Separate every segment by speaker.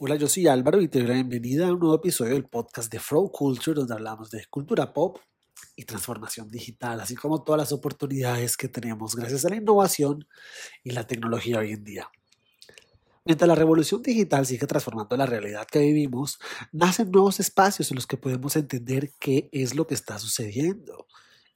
Speaker 1: Hola, yo soy Álvaro y te doy la bienvenida a un nuevo episodio del podcast de Flow Culture, donde hablamos de cultura pop y transformación digital, así como todas las oportunidades que tenemos gracias a la innovación y la tecnología hoy en día. Mientras la revolución digital sigue transformando la realidad que vivimos, nacen nuevos espacios en los que podemos entender qué es lo que está sucediendo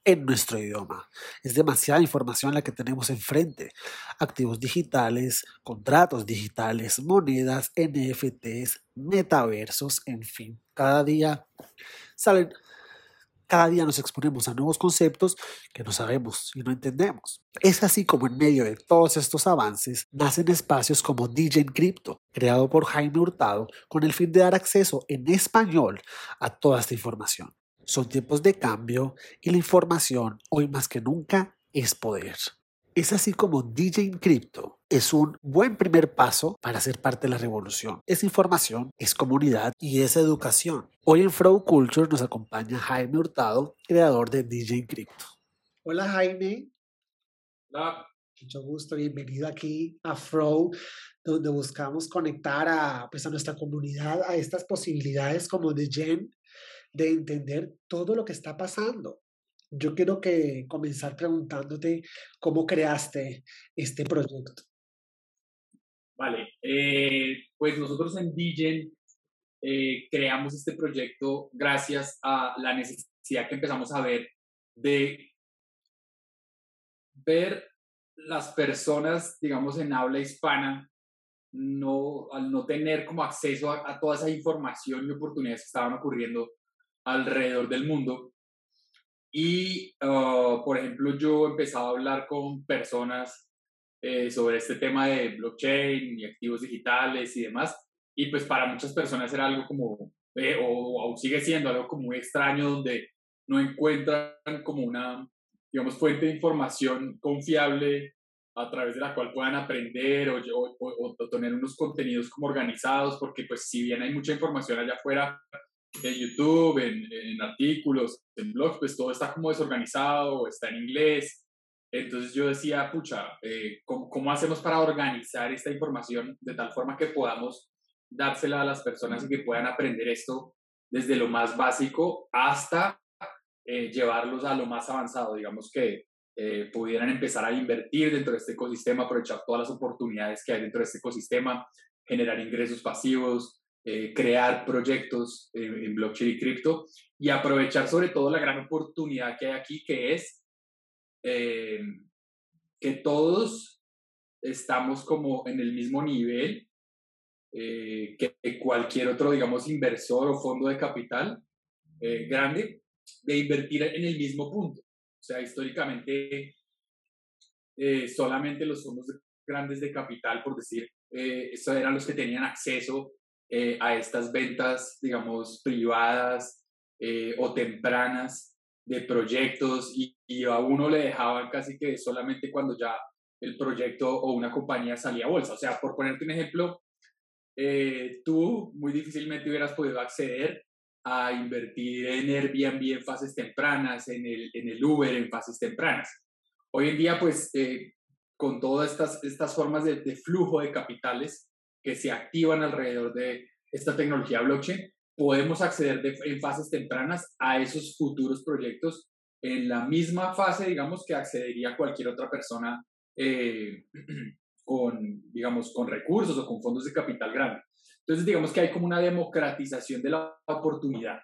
Speaker 1: en nuestro idioma. Es demasiada información la que tenemos enfrente. Activos digitales, contratos digitales, monedas, NFTs, metaversos, en fin. Cada día salen, cada día nos exponemos a nuevos conceptos que no sabemos y no entendemos. Es así como en medio de todos estos avances nacen espacios como DJ Crypto, creado por Jaime Hurtado, con el fin de dar acceso en español a toda esta información. Son tiempos de cambio y la información hoy más que nunca es poder. Es así como DJ Crypto es un buen primer paso para ser parte de la revolución. Es información, es comunidad y es educación. Hoy en Flow Culture nos acompaña Jaime Hurtado, creador de DJ Crypto. Hola Jaime.
Speaker 2: Hola.
Speaker 1: Mucho gusto, bienvenido aquí a Flow, donde buscamos conectar a, pues, a nuestra comunidad a estas posibilidades como de Gen de entender todo lo que está pasando. Yo quiero que comenzar preguntándote cómo creaste este proyecto.
Speaker 2: Vale, eh, pues nosotros en Digen eh, creamos este proyecto gracias a la necesidad que empezamos a ver de ver las personas, digamos, en habla hispana, no, al no tener como acceso a, a toda esa información y oportunidades que estaban ocurriendo alrededor del mundo. Y, ah, por ejemplo, yo empezaba a hablar con personas eh, sobre este tema de blockchain y activos digitales y demás. Y pues para muchas personas era algo como, eh, o aún sigue siendo algo como muy extraño, donde no encuentran como una, digamos, fuente de información confiable a través de la cual puedan aprender o, o, o, tener unos contenidos como organizados, porque pues si bien hay mucha información allá afuera, en YouTube, en, artículos, en blogs, pues todo está como desorganizado, está en inglés. Entonces yo decía, pucha, eh, ¿cómo, hacemos para organizar esta información de tal forma que podamos dársela a las personas y que puedan aprender esto desde lo más básico hasta eh, llevarlos a lo más avanzado? Digamos que eh, pudieran empezar a invertir dentro de este ecosistema, aprovechar todas las oportunidades que hay dentro de este ecosistema, generar ingresos pasivos, eh, crear proyectos en, blockchain y cripto y aprovechar sobre todo la gran oportunidad que hay aquí, que es eh, que todos estamos como en el mismo nivel eh, que cualquier otro, digamos, inversor o fondo de capital grande de invertir en el mismo punto. O sea, históricamente solamente los fondos grandes de capital, por decir, eso eran los que tenían acceso eh, a estas ventas, digamos, privadas eh, o tempranas de proyectos y, a uno le dejaban casi que solamente cuando ya el proyecto o una compañía salía a bolsa. O sea, por ponerte un ejemplo, eh, tú muy difícilmente hubieras podido acceder a invertir en Airbnb en fases tempranas, en el, en el Uber en fases tempranas. Hoy en día, pues, con todas estas, estas formas de, flujo de capitales, que se activan alrededor de esta tecnología blockchain, podemos acceder en fases tempranas a esos futuros proyectos en la misma fase, digamos, que accedería cualquier otra persona eh, con, digamos, con recursos o con fondos de capital grande. Entonces, digamos que hay como una democratización de la oportunidad.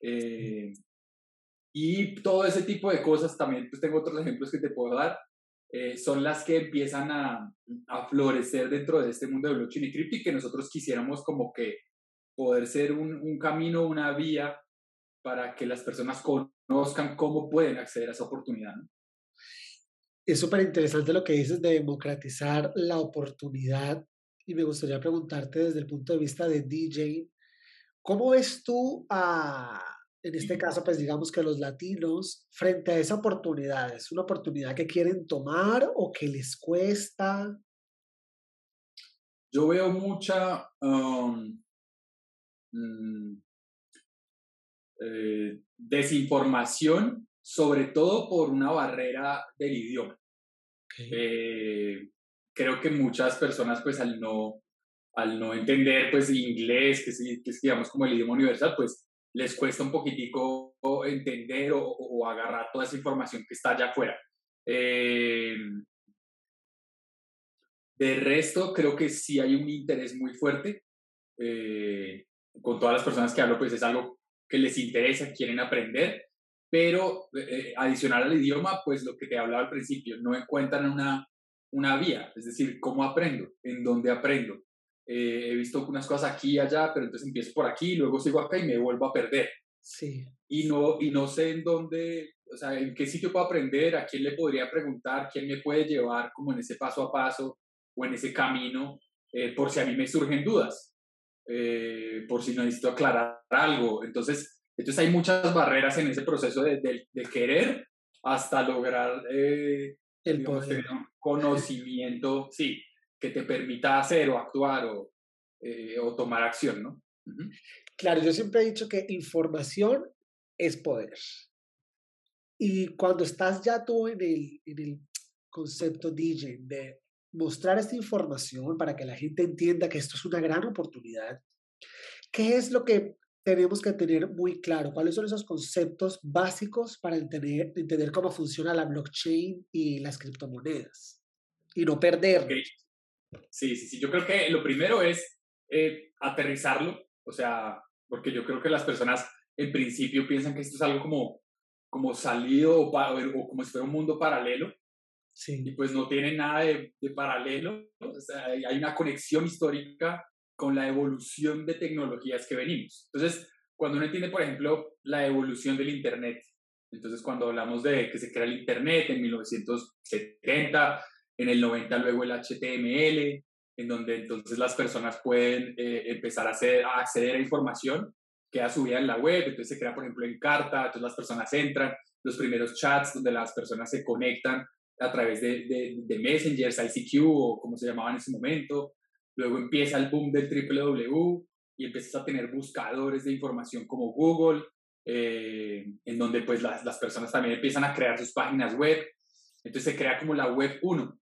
Speaker 2: Eh, y todo ese tipo de cosas, también pues tengo otros ejemplos que te puedo dar, eh, son las que empiezan a, a, florecer dentro de este mundo de blockchain y cripto y que nosotros quisiéramos como que poder ser un, un camino, una vía para que las personas conozcan cómo pueden acceder a esa oportunidad.
Speaker 1: Es súper interesante lo que dices de democratizar la oportunidad y me gustaría preguntarte desde el punto de vista de DJ, ¿cómo ves tú a, en este caso, pues digamos que los latinos, frente a esa oportunidad, ¿es una oportunidad que quieren tomar o que les cuesta?
Speaker 2: Yo veo mucha um, mm, eh, desinformación, sobre todo por una barrera del idioma. Eh, creo que muchas personas, pues al no al no entender pues inglés, que es, que es digamos como el idioma universal, pues les cuesta un poquitico entender o, agarrar toda esa información que está allá afuera. Eh, de resto, creo que sí hay un interés muy fuerte. Eh, con todas las personas que hablo, pues es algo que les interesa, quieren aprender, pero eh, adicional al idioma, pues lo que te hablaba al principio, no encuentran una, una vía, es decir, ¿cómo aprendo? ¿En dónde aprendo? Eh, he visto unas cosas aquí y allá, pero entonces empiezo por aquí, luego sigo acá y me vuelvo a perder.
Speaker 1: Sí.
Speaker 2: Y no, y no sé en dónde, o sea, en qué sitio puedo aprender, a quién le podría preguntar, quién me puede llevar como en ese paso a paso o en ese camino, eh, por si a mí me surgen dudas, eh, por si necesito aclarar algo. Entonces, entonces hay muchas barreras en ese proceso de, de, querer hasta lograr
Speaker 1: el poder.
Speaker 2: conocimiento, sí, que te permita hacer o actuar o, eh, o tomar acción, ¿no?
Speaker 1: Claro, yo siempre he dicho que información es poder. Y cuando estás ya tú en el, en el concepto DJ de mostrar esta información para que la gente entienda que esto es una gran oportunidad, ¿qué es lo que tenemos que tener muy claro? ¿Cuáles son esos conceptos básicos para entender, entender cómo funciona la blockchain y las criptomonedas? Y no perder.
Speaker 2: Sí, sí, sí. Yo creo que lo primero es eh, aterrizarlo, o sea, porque yo creo que las personas en principio piensan que esto es algo como, como salido o, o como si fuera un mundo paralelo.
Speaker 1: Sí.
Speaker 2: Y pues no tiene nada de, de paralelo. O sea, hay una conexión histórica con la evolución de tecnologías que venimos. Entonces, cuando uno entiende, por ejemplo, la evolución del Internet, entonces cuando hablamos de que se crea el Internet en 1970, en el 90 luego el HTML, en donde entonces las personas pueden eh, empezar a, hacer, a acceder a información que ha subida en la web, entonces se crea por ejemplo en carta, entonces las personas entran, los primeros chats donde las personas se conectan a través de, de, de messengers, ICQ o como se llamaba en ese momento, luego empieza el boom del www y empiezas a tener buscadores de información como Google, eh, en donde pues las, las personas también empiezan a crear sus páginas web, entonces se crea como la web 1,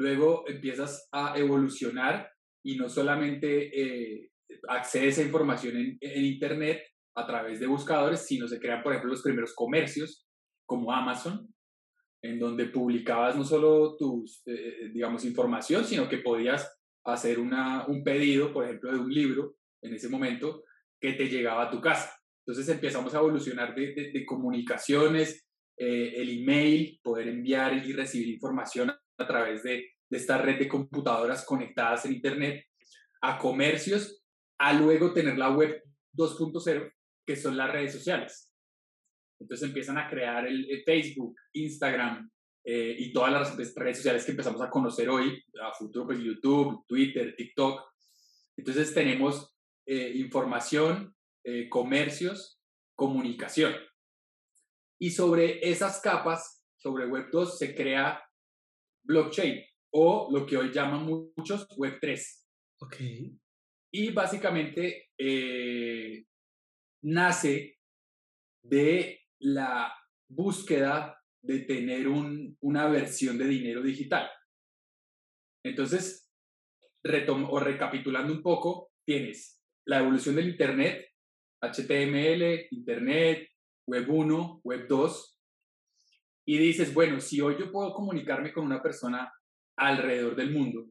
Speaker 2: luego empiezas a evolucionar y no solamente eh, accedes a información en, Internet a través de buscadores, sino se crean, por ejemplo, los primeros comercios como Amazon, en donde publicabas no solo tus, eh, eh, digamos, información, sino que podías hacer una, un pedido, por ejemplo, de un libro en ese momento que te llegaba a tu casa. Entonces empezamos a evolucionar de, de, comunicaciones, el email, poder enviar y recibir información a través de, esta red de computadoras conectadas en Internet, a comercios, a luego tener la web 2.0, que son las redes sociales. Entonces empiezan a crear el, Facebook, Instagram eh, y todas las redes sociales que empezamos a conocer hoy, a futuro pues YouTube, Twitter, TikTok. Entonces tenemos eh, información, eh, comercios, comunicación. Y sobre esas capas, sobre Web 2, se crea blockchain o lo que hoy llaman muchos Web3.
Speaker 1: Ok.
Speaker 2: Y básicamente eh, nace de la búsqueda de tener un, una versión de dinero digital. Entonces, o recapitulando un poco, tienes la evolución del Internet, HTML, Internet, Web 1, Web 2, y dices, bueno, si hoy yo puedo comunicarme con una persona alrededor del mundo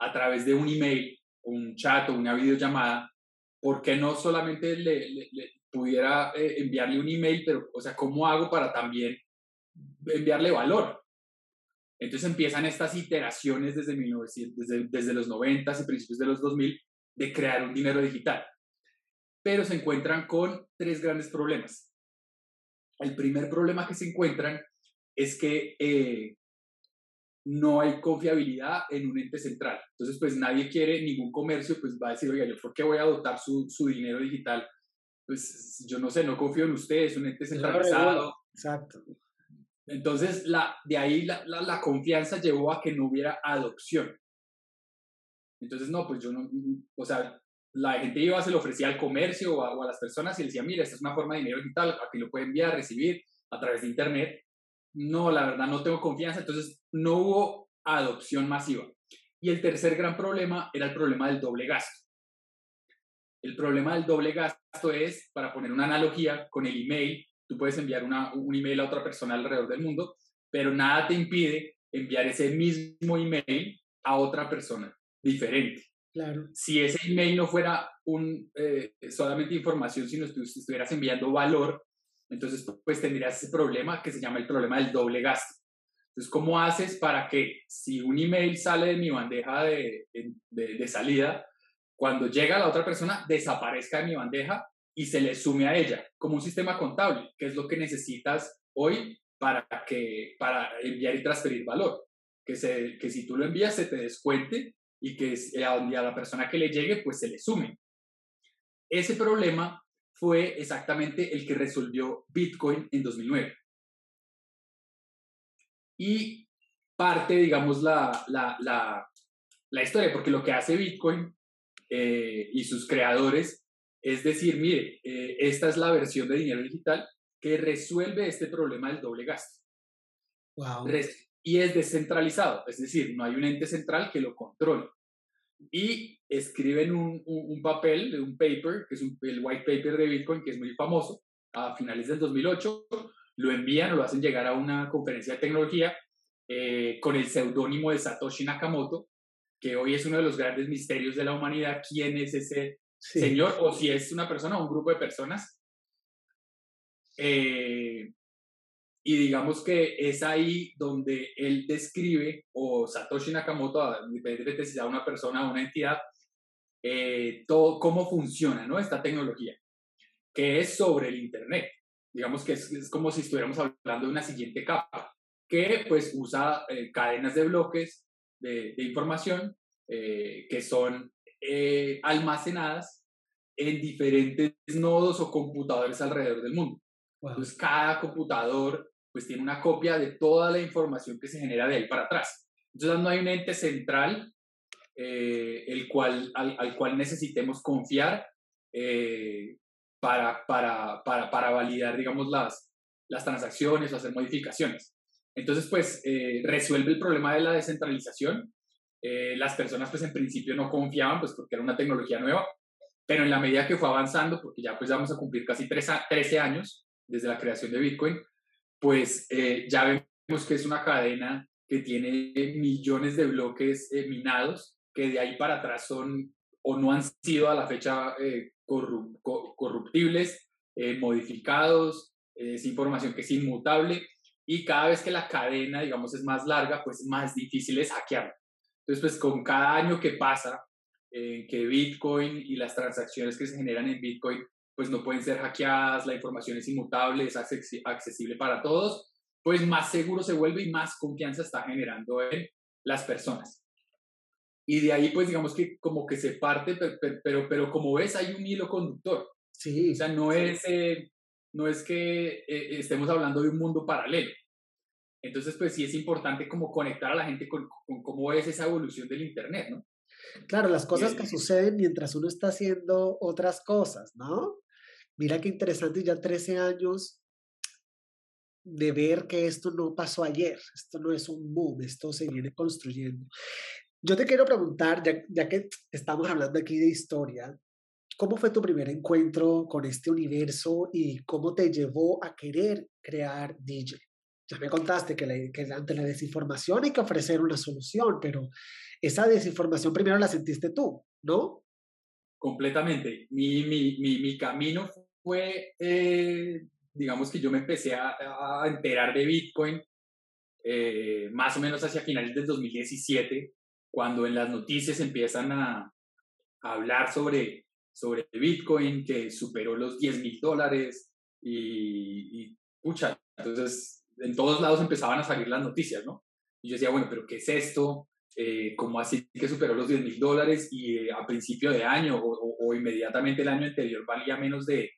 Speaker 2: a través de un email, un chat o una videollamada, ¿por qué no solamente le, pudiera eh, enviarle un email, pero, o sea, ¿cómo hago para también enviarle valor? Entonces empiezan estas iteraciones desde, 1900, desde, desde los 90 y principios de los 2000 de crear un dinero digital. Pero se encuentran con tres grandes problemas el primer problema que se encuentran es que eh, no hay confiabilidad en un ente central. Entonces, pues nadie quiere, ningún comercio, pues va a decir, oiga, ¿yo por qué voy a dotar su, su dinero digital? Pues yo no sé, no confío en ustedes, un ente centralizado.
Speaker 1: Exacto.
Speaker 2: Entonces, la, de ahí la, la, confianza llevó a que no hubiera adopción. Entonces, no, pues yo no, o sea, la gente iba, se lo ofrecía al comercio o a, las personas y le decía, mira, esta es una forma de dinero digital, aquí lo puede enviar, recibir a través de Internet. No, la verdad no tengo confianza, entonces no hubo adopción masiva. Y el tercer gran problema era el problema del doble gasto. El problema del doble gasto es, para poner una analogía con el email, tú puedes enviar un email a otra persona alrededor del mundo, pero nada te impide enviar ese mismo email a otra persona diferente. Si ese email no fuera un, eh, solamente información, sino que estuvieras enviando valor, entonces pues tendrías ese problema que se llama el problema del doble gasto. Entonces, ¿cómo haces para que si un email sale de mi bandeja de, de, de salida, cuando llega a la otra persona, desaparezca de mi bandeja y se le sume a ella, como un sistema contable, que es lo que necesitas hoy para, que, para enviar y transferir valor. Que, se, que si tú lo envías se te descuente y que a, a la persona que le llegue pues se le sume. Ese problema fue exactamente el que resolvió Bitcoin en 2009. Y parte, digamos, la, la, la, la historia, porque lo que hace Bitcoin eh, y sus creadores es decir, mire, eh, esta es la versión de dinero digital que resuelve este problema del doble gasto.
Speaker 1: Wow.
Speaker 2: Y es descentralizado, es decir, no hay un ente central que lo controle. Y escriben un, un, papel, un paper, que es un, el white paper de Bitcoin, que es muy famoso, a finales del 2008, lo envían o lo hacen llegar a una conferencia de tecnología eh, con el seudónimo de Satoshi Nakamoto, que hoy es uno de los grandes misterios de la humanidad, quién es ese señor o si es una persona o un grupo de personas. Eh, y digamos que es ahí donde él describe, o Satoshi Nakamoto, independientemente si sea una persona o una entidad, eh, todo, cómo funciona ¿no? esta tecnología, que es sobre el Internet. Digamos que es, como si estuviéramos hablando de una siguiente capa, que pues usa eh, cadenas de bloques de, información eh, que son eh, almacenadas en diferentes nodos o computadores alrededor del mundo. Entonces, cada computador pues tiene una copia de toda la información que se genera de ahí para atrás. Entonces, no hay un ente central eh, el cual, al, cual necesitemos confiar para, para, para, para, validar, digamos, las, las transacciones o hacer modificaciones. Entonces, pues, resuelve el problema de la descentralización eh, las personas pues en principio no confiaban pues porque era una tecnología nueva, pero en la medida que fue avanzando, porque ya pues vamos a cumplir casi 13 años desde la creación de Bitcoin, pues eh, ya vemos que es una cadena que tiene millones de bloques eh, minados que de ahí para atrás son o no han sido a la fecha corruptibles, modificados, es información que es inmutable y cada vez que la cadena, digamos, es más larga, pues más difícil es hackearla. Entonces, pues con cada año que pasa, eh, que Bitcoin y las transacciones que se generan en Bitcoin, pues no pueden ser hackeadas, la información es inmutable, es accesible para todos, pues más seguro se vuelve y más confianza está generando en las personas. Y de ahí, pues digamos que como que se parte, pero, pero, como ves, hay un hilo conductor.
Speaker 1: Sí.
Speaker 2: O sea, no es, eh, no es que eh, estemos hablando de un mundo paralelo. Entonces, pues sí es importante como conectar a la gente con, cómo es esa evolución del Internet, ¿no?
Speaker 1: Claro, las cosas que suceden mientras uno está haciendo otras cosas, ¿no? Mira qué interesante, ya 13 años de ver que esto no pasó ayer, esto no es un boom, esto se viene construyendo. Yo te quiero preguntar, ya, ya que estamos hablando aquí de historia, ¿cómo fue tu primer encuentro con este universo y cómo te llevó a querer crear DJ? Ya me contaste que, que ante la desinformación hay que ofrecer una solución, pero esa desinformación primero la sentiste tú, ¿no?
Speaker 2: Completamente. Mi, mi, mi, mi camino fue, eh, digamos que yo me empecé a, a enterar de Bitcoin eh, más o menos hacia finales del 2017, cuando en las noticias empiezan a, a hablar sobre, sobre Bitcoin, que superó los 10 mil dólares y, y, pucha, entonces en todos lados empezaban a salir las noticias, ¿no? Y yo decía, bueno, pero ¿qué es esto? Eh, ¿Cómo así que superó los 10 mil dólares y eh, a principio de año o, inmediatamente el año anterior valía menos de,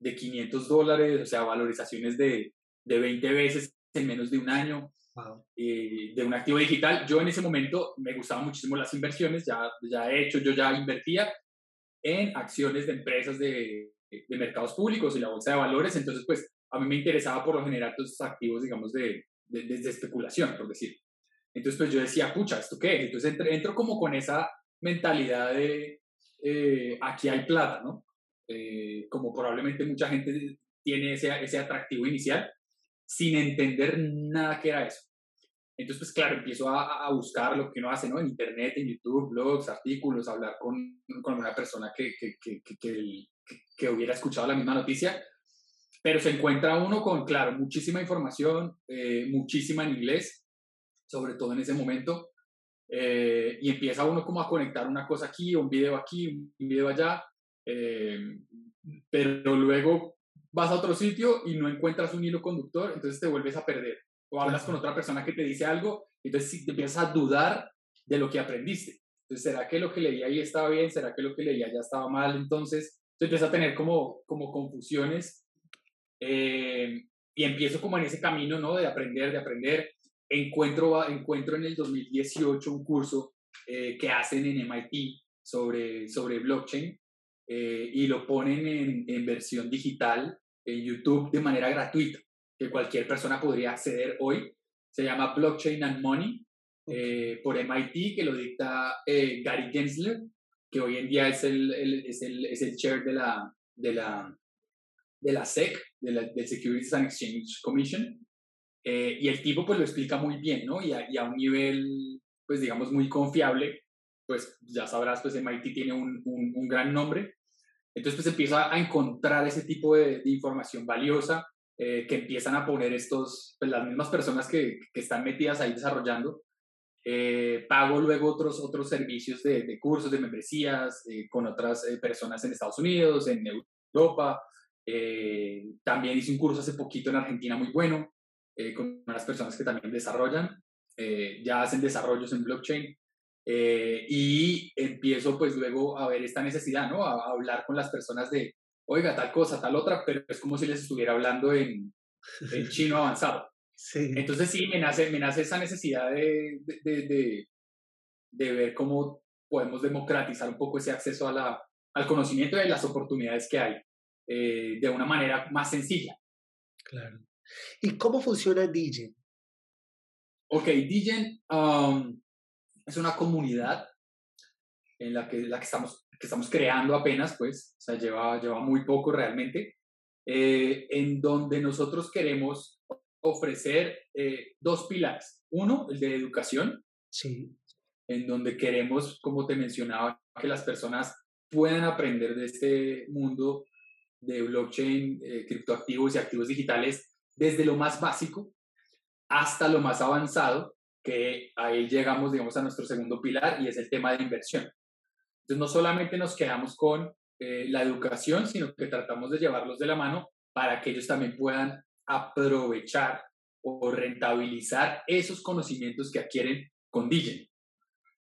Speaker 2: de 500 dólares? O sea, valorizaciones de, de 20 veces en menos de un año. Eh, de un activo digital. Yo en ese momento me gustaban muchísimo las inversiones, ya, ya he hecho, yo ya invertía en acciones de empresas de, de mercados públicos y la bolsa de valores, entonces pues a mí me interesaba por lo general todos esos activos, digamos, de, de, de, especulación, por decir. Entonces, pues yo decía, pucha, ¿esto qué es? Entonces entro, entro como con esa mentalidad de eh, aquí hay plata, ¿no? Eh, como probablemente mucha gente tiene ese, ese atractivo inicial, sin entender nada que era eso. Entonces, pues claro, empiezo a, a, buscar lo que uno hace, ¿no? En internet, en YouTube, blogs, artículos, hablar con, con una persona que, que, que, que hubiera escuchado la misma noticia, pero se encuentra uno con, claro, muchísima información, eh, muchísima en inglés, sobre todo en ese momento, eh, y empieza uno como a conectar una cosa aquí, un video aquí, un video allá, eh, pero luego vas a otro sitio y no encuentras un hilo conductor, entonces te vuelves a perder o hablas con otra persona que te dice algo, entonces te empiezas a dudar de lo que aprendiste. Entonces, ¿será que lo que leí ahí estaba bien? ¿Será que lo que leía ya estaba mal? Entonces, empieza a tener como, como confusiones eh, y empiezo como en ese camino, ¿no? De aprender, de aprender. Encuentro, encuentro en el 2018 un curso eh, que hacen en MIT sobre, sobre blockchain eh, y lo ponen en, en versión digital en YouTube de manera gratuita que cualquier persona podría acceder hoy. Se llama Blockchain and Money eh, por MIT, que lo dicta eh, Gary Gensler, que hoy en día es el, es el, es el chair de la, de la, de la SEC, de la del Securities and Exchange Commission. Eh, y el tipo pues lo explica muy bien, ¿no? Y a, y a, un nivel, pues digamos, muy confiable, pues ya sabrás, pues MIT tiene un, un, un gran nombre. Entonces pues empieza a encontrar ese tipo de, de información valiosa eh, que empiezan a poner estos, pues las mismas personas que, que están metidas ahí desarrollando. Eh, pago luego otros, otros servicios de, de cursos, de membresías eh, con otras eh, personas en Estados Unidos, en Europa. Eh, también hice un curso hace poquito en Argentina muy bueno con unas personas que también desarrollan, ya hacen desarrollos en blockchain. y empiezo pues luego a ver esta necesidad, ¿no? A, a hablar con las personas de, oiga, tal cosa, tal otra, pero es como si les estuviera hablando en, en chino avanzado.
Speaker 1: Sí.
Speaker 2: Entonces sí, me nace, me nace esa necesidad de, de, de, de, ver cómo podemos democratizar un poco ese acceso a la, al conocimiento y las oportunidades que hay eh, de una manera más sencilla.
Speaker 1: Claro. ¿Y cómo funciona Digen?
Speaker 2: Ok, Digen um, es una comunidad en la que, la que estamos que estamos creando apenas, pues, o sea, lleva, lleva muy poco realmente, eh, en donde nosotros queremos ofrecer eh, dos pilares. Uno, el de educación,
Speaker 1: sí.
Speaker 2: en donde queremos, como te mencionaba, que las personas puedan aprender de este mundo de blockchain, eh, criptoactivos y activos digitales desde lo más básico hasta lo más avanzado, que ahí llegamos, digamos, a nuestro segundo pilar y es el tema de inversión. Entonces, no solamente nos quedamos con eh, la educación, sino que tratamos de llevarlos de la mano para que ellos también puedan aprovechar o rentabilizar esos conocimientos que adquieren con Digen.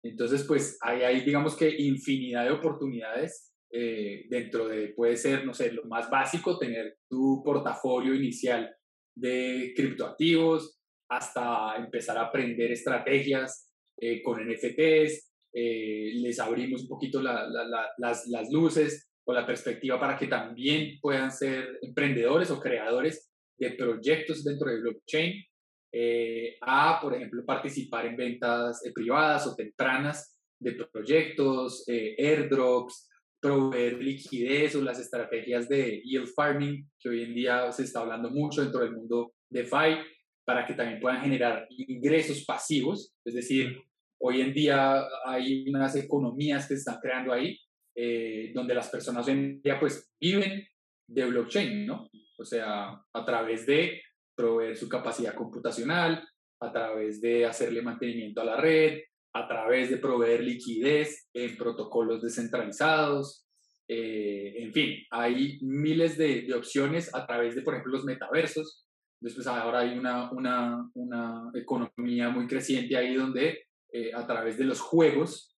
Speaker 2: Entonces, pues ahí hay, digamos que, infinidad de oportunidades eh, dentro de, puede ser, no sé, lo más básico, tener tu portafolio inicial de criptoactivos, hasta empezar a aprender estrategias eh, con NFTs, eh, les abrimos un poquito la, la, la, las, las luces o la perspectiva para que también puedan ser emprendedores o creadores de proyectos dentro de blockchain, eh, a, por ejemplo, participar en ventas eh, privadas o tempranas de proyectos, eh, airdrops, proveer liquidez o las estrategias de yield farming, que hoy en día se está hablando mucho dentro del mundo DeFi, para que también puedan generar ingresos pasivos, es decir, Hoy en día hay unas economías que se están creando ahí, eh, donde las personas hoy en día pues viven de blockchain, ¿no? O sea, a través de proveer su capacidad computacional, a través de hacerle mantenimiento a la red, a través de proveer liquidez en protocolos descentralizados. Eh, en fin, hay miles de, de, opciones a través de, por ejemplo, los metaversos. Después ahora hay una, una, una economía muy creciente ahí donde eh, a través de los juegos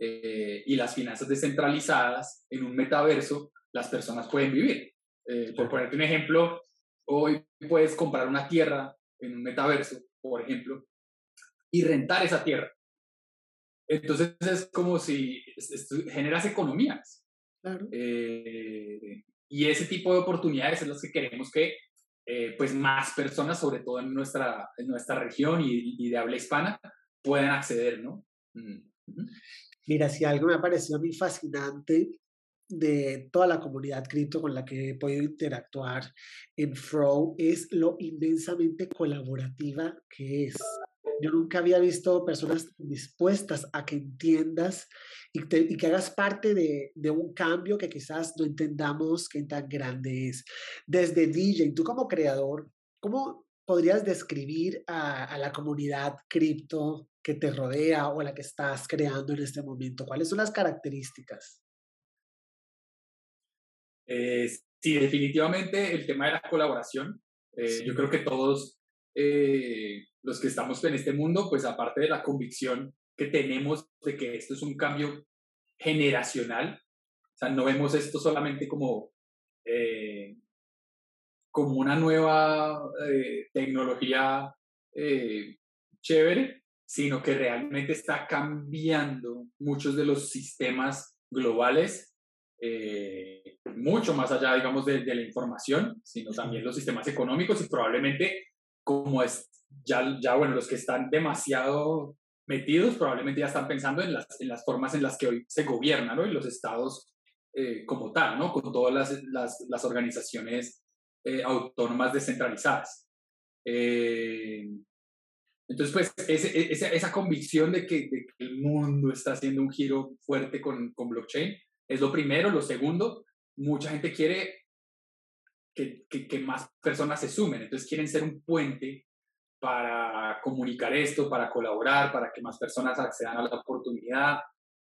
Speaker 2: eh, y las finanzas descentralizadas en un metaverso, las personas pueden vivir. Eh, por ponerte un ejemplo, hoy puedes comprar una tierra en un metaverso, por ejemplo, y rentar esa tierra. Entonces es como si generas economías.
Speaker 1: Claro.
Speaker 2: Eh, y ese tipo de oportunidades es las que queremos que eh, pues más personas, sobre todo en nuestra, en nuestra región y, y, de habla hispana, puedan acceder, ¿no?
Speaker 1: Mira, si algo me ha parecido muy fascinante de toda la comunidad cripto con la que he podido interactuar en Fro es lo inmensamente colaborativa que es. Yo nunca había visto personas dispuestas a que entiendas y, que hagas parte de, de, un cambio que quizás no entendamos qué tan grande es. Desde DJ, tú como creador, ¿cómo podrías describir a, a la comunidad cripto que te rodea o la que estás creando en este momento? ¿Cuáles son las características?
Speaker 2: Eh, sí, definitivamente el tema de la colaboración. Eh, yo creo que todos eh, los que estamos en este mundo, pues aparte de la convicción que tenemos de que esto es un cambio generacional, o sea, no vemos esto solamente como, como una nueva tecnología chévere, sino que realmente está cambiando muchos de los sistemas globales eh, mucho más allá, digamos, de, la información, sino también los sistemas económicos y probablemente como es, ya, ya bueno, los que están demasiado metidos probablemente ya están pensando en las, en las formas en las que hoy se gobierna, ¿no? Y los estados eh, como tal, ¿no? Con todas las, las, las organizaciones eh, autónomas descentralizadas. entonces, pues, ese, esa, esa convicción de que, de que, el mundo está haciendo un giro fuerte con, con blockchain, es lo primero. Lo segundo, mucha gente quiere que, que, más personas se sumen, entonces quieren ser un puente para comunicar esto, para colaborar, para que más personas accedan a la oportunidad,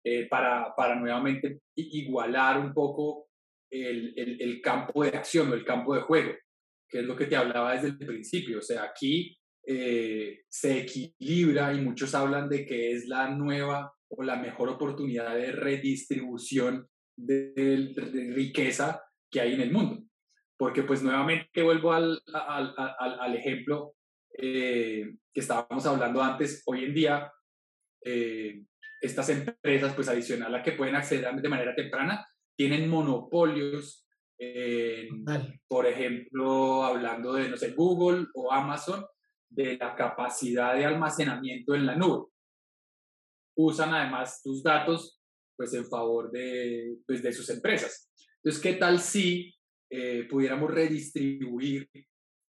Speaker 2: eh, para, para nuevamente igualar un poco el, el, campo de acción o el campo de juego, que es lo que te hablaba desde el principio. O sea, aquí eh, se equilibra y muchos hablan de que es la nueva o la mejor oportunidad de redistribución de, riqueza que hay en el mundo. Porque pues nuevamente vuelvo al, al, al, ejemplo eh, que estábamos hablando antes, hoy en día eh, estas empresas, pues adicional a que pueden acceder de manera temprana, tienen monopolios, por ejemplo, hablando de, no sé, Google o Amazon, de la capacidad de almacenamiento en la nube usan además tus datos pues en favor de, pues, de sus empresas. Entonces, ¿qué tal si eh, pudiéramos redistribuir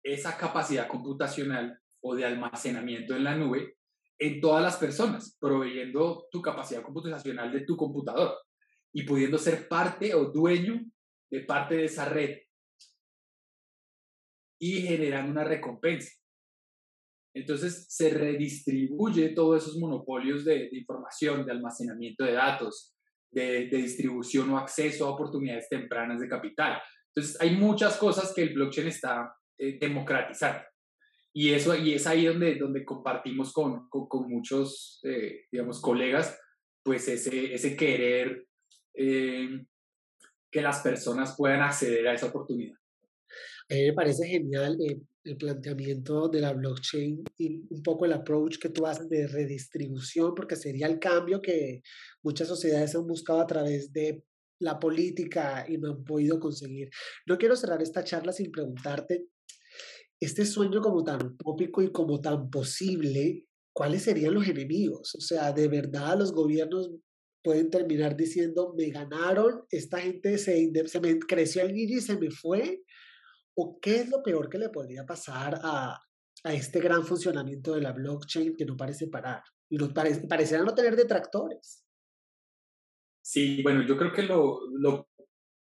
Speaker 2: esa capacidad computacional o de almacenamiento en la nube en todas las personas, proveyendo tu capacidad computacional de tu computador y pudiendo ser parte o dueño de parte de esa red y generando una recompensa. Entonces se redistribuye todos esos monopolios de, información, de almacenamiento de datos, de, distribución o acceso a oportunidades tempranas de capital. Entonces hay muchas cosas que el blockchain está eh, democratizando. Y, eso, y es ahí donde, donde compartimos con, con, muchos, eh, digamos, colegas, pues ese, ese querer eh, que las personas puedan acceder a esa oportunidad.
Speaker 1: A mí me parece genial eh, el planteamiento de la blockchain y un poco el approach que tú haces de redistribución, porque sería el cambio que muchas sociedades han buscado a través de la política y no han podido conseguir. No quiero cerrar esta charla sin preguntarte, este sueño como tan utópico y como tan posible, ¿cuáles serían los enemigos? O sea, de verdad los gobiernos pueden terminar diciendo, me ganaron, esta gente se, se me creció el niño y se me fue, ¿O qué es lo peor que le podría pasar a, a este gran funcionamiento de la blockchain que no parece parar? Y no parece, pareciera no tener detractores.
Speaker 2: Sí, bueno, yo creo que lo, lo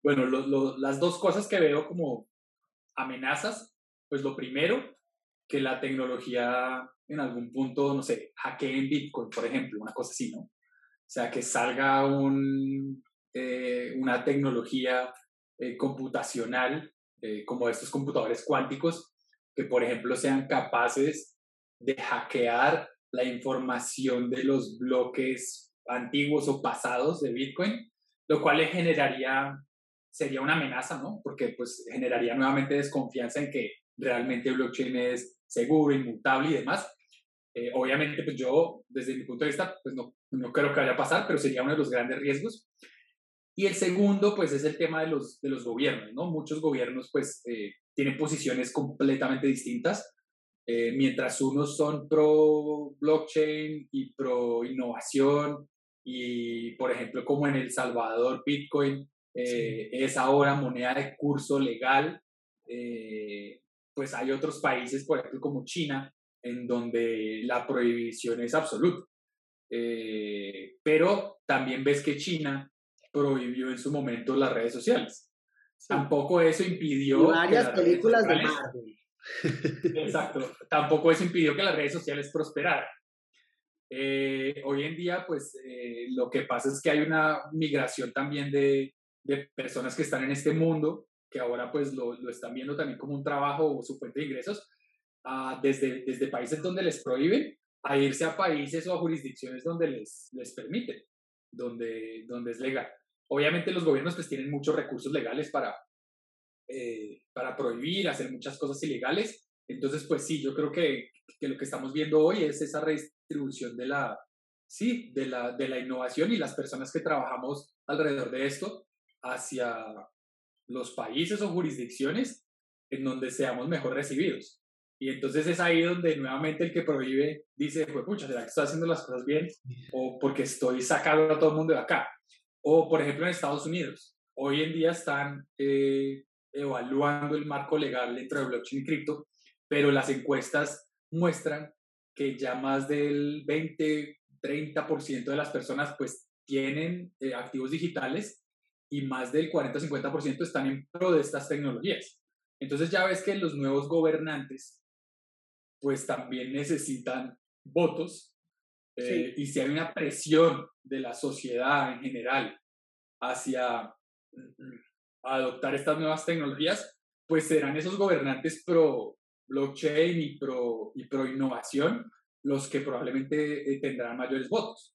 Speaker 2: bueno, lo, lo, las dos cosas que veo como amenazas, pues lo primero, que la tecnología en algún punto, no sé, hackeen Bitcoin, por ejemplo, una cosa así, ¿no? O sea, que salga un, eh, una tecnología eh, computacional eh, como estos computadores cuánticos que, por ejemplo, sean capaces de hackear la información de los bloques antiguos o pasados de Bitcoin, lo cual le generaría, sería una amenaza, ¿no? Porque pues generaría nuevamente desconfianza en que realmente el blockchain es seguro, inmutable y demás. Eh, obviamente, pues yo, desde mi punto de vista, pues no, no creo que vaya a pasar, pero sería uno de los grandes riesgos. Y el segundo, pues, es el tema de los, de los gobiernos, ¿no? Muchos gobiernos, pues, eh, tienen posiciones completamente distintas Eh, mientras unos son pro blockchain y pro innovación, y por ejemplo, como en El Salvador, Bitcoin eh, es ahora moneda de curso legal, eh, pues hay otros países, por ejemplo, como China, en donde la prohibición es absoluta. pero también ves que China prohibió en su momento las redes sociales. Tampoco eso impidió...
Speaker 1: varias películas de Marvel.
Speaker 2: Exacto. Tampoco eso impidió que las redes sociales prosperaran. Eh, hoy en día, pues eh, lo que pasa es que hay una migración también de, de personas que están en este mundo, que ahora pues lo, lo, están viendo también como un trabajo o su fuente de ingresos, desde, desde países donde les prohíben a irse a países o a jurisdicciones donde les, les permiten, donde, donde es legal. Obviamente los gobiernos pues tienen muchos recursos legales para, eh, para prohibir, hacer muchas cosas ilegales. Entonces, pues sí, yo creo que, que, lo que estamos viendo hoy es esa redistribución de la, sí, de la, de la innovación y las personas que trabajamos alrededor de esto hacia los países o jurisdicciones en donde seamos mejor recibidos. Y entonces es ahí donde nuevamente el que prohíbe dice, pues pucha, ¿será que estoy haciendo las cosas bien? O porque estoy sacando a todo el mundo de acá. O, por ejemplo, en Estados Unidos, hoy en día están eh, evaluando el marco legal dentro de blockchain y cripto, pero las encuestas muestran que ya más del 20, 30% de las personas pues tienen eh, activos digitales y más del 40-50% están en pro de estas tecnologías. Entonces ya ves que los nuevos gobernantes pues también necesitan votos eh, y si hay una presión de la sociedad en general hacia mm, adoptar estas nuevas tecnologías, pues serán esos gobernantes pro blockchain y pro, y pro innovación los que probablemente eh, tendrán mayores votos.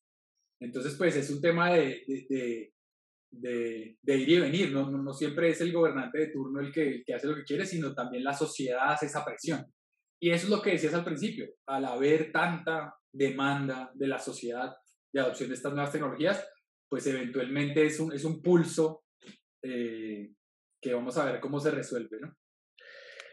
Speaker 2: Entonces, pues es un tema de, de, de, de ir y venir, ¿no? ¿no? siempre es el gobernante de turno el que, el que hace lo que quiere, sino también la sociedad hace esa presión. Y eso es lo que decías al principio, al haber tanta demanda de la sociedad de adopción de estas nuevas tecnologías, pues eventualmente es un, es un pulso eh, que vamos a ver cómo se resuelve, ¿no?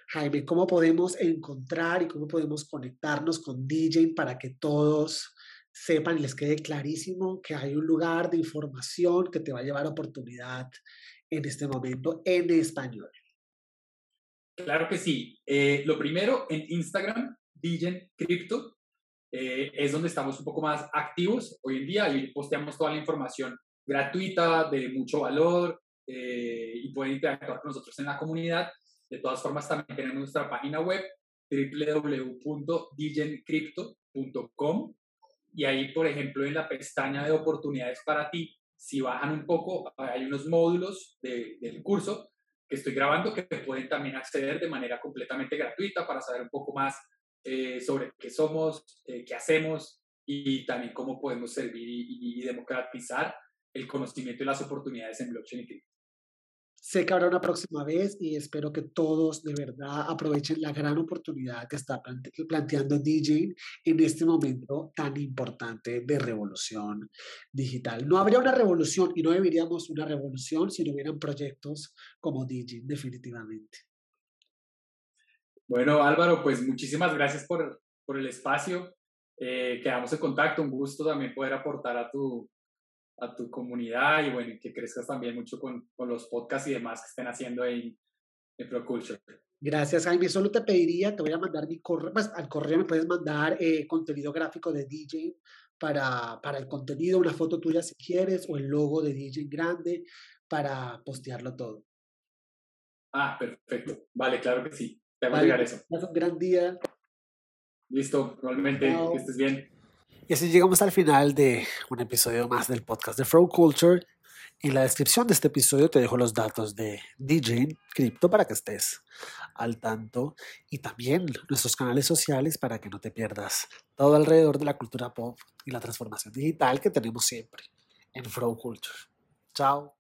Speaker 1: Jaime, ¿cómo podemos encontrar y cómo podemos conectarnos con DJ para que todos sepan y les quede clarísimo que hay un lugar de información que te va a llevar oportunidad en este momento en español?
Speaker 2: Claro que sí. Eh, lo primero, en Instagram, DJ Crypto, eh, es donde estamos un poco más activos hoy en día y posteamos toda la información gratuita, de mucho valor eh, y pueden interactuar con nosotros en la comunidad. De todas formas, también tenemos nuestra página web www.digencrypto.com y ahí, por ejemplo, en la pestaña de oportunidades para ti, si bajan un poco, hay unos módulos del curso que estoy grabando que pueden también acceder de manera completamente gratuita para saber un poco más eh, sobre qué somos, eh, qué hacemos y también cómo podemos servir y, democratizar el conocimiento y las oportunidades en blockchain y cripto.
Speaker 1: Sé que habrá una próxima vez y espero que todos de verdad aprovechen la gran oportunidad que está planteando DJ en este momento tan importante de revolución digital. No habría una revolución y no deberíamos una revolución si no hubieran proyectos como DJ, definitivamente.
Speaker 2: Bueno, Álvaro, pues muchísimas gracias por, por el espacio. Eh, quedamos en contacto, un gusto también poder aportar a tu, a tu comunidad y bueno, que crezcas también mucho con, con los podcasts y demás que estén haciendo ahí en ProCulture.
Speaker 1: Gracias, Jaime. Solo te pediría, te voy a mandar mi correo, pues al correo me puedes mandar eh, contenido gráfico de DJ para, para el contenido, una foto tuya si quieres, o el logo de DJ grande para postearlo todo.
Speaker 2: Ah, perfecto. Vale, claro que sí. Te voy a llegar eso.
Speaker 1: Un gran día.
Speaker 2: Listo, probablemente que estés bien.
Speaker 1: Y así llegamos al final de un episodio más del podcast de Flow Culture. En la descripción de este episodio te dejo los datos de DJ Crypto para que estés al tanto y también nuestros canales sociales para que no te pierdas todo alrededor de la cultura pop y la transformación digital que tenemos siempre en Flow Culture. Chao.